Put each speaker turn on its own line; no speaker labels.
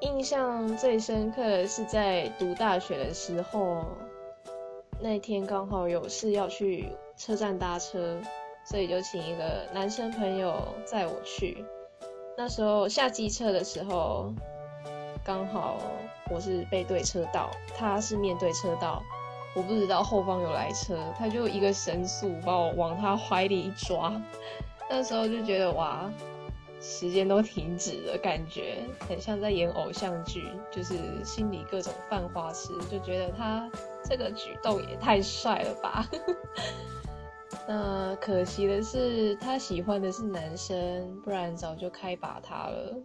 印象最深刻的是在读大学的时候，那天刚好有事要去车站搭车，所以就请一个男生朋友载我去。那时候下机车的时候，刚好我是背对车道，他是面对车道，我不知道后方有来车，他就一个神速把我往他怀里一抓，那时候就觉得哇。时间都停止了，感觉很像在演偶像剧，就是心里各种犯花痴，就觉得他这个举动也太帅了吧。那可惜的是，他喜欢的是男生，不然早就开把他了。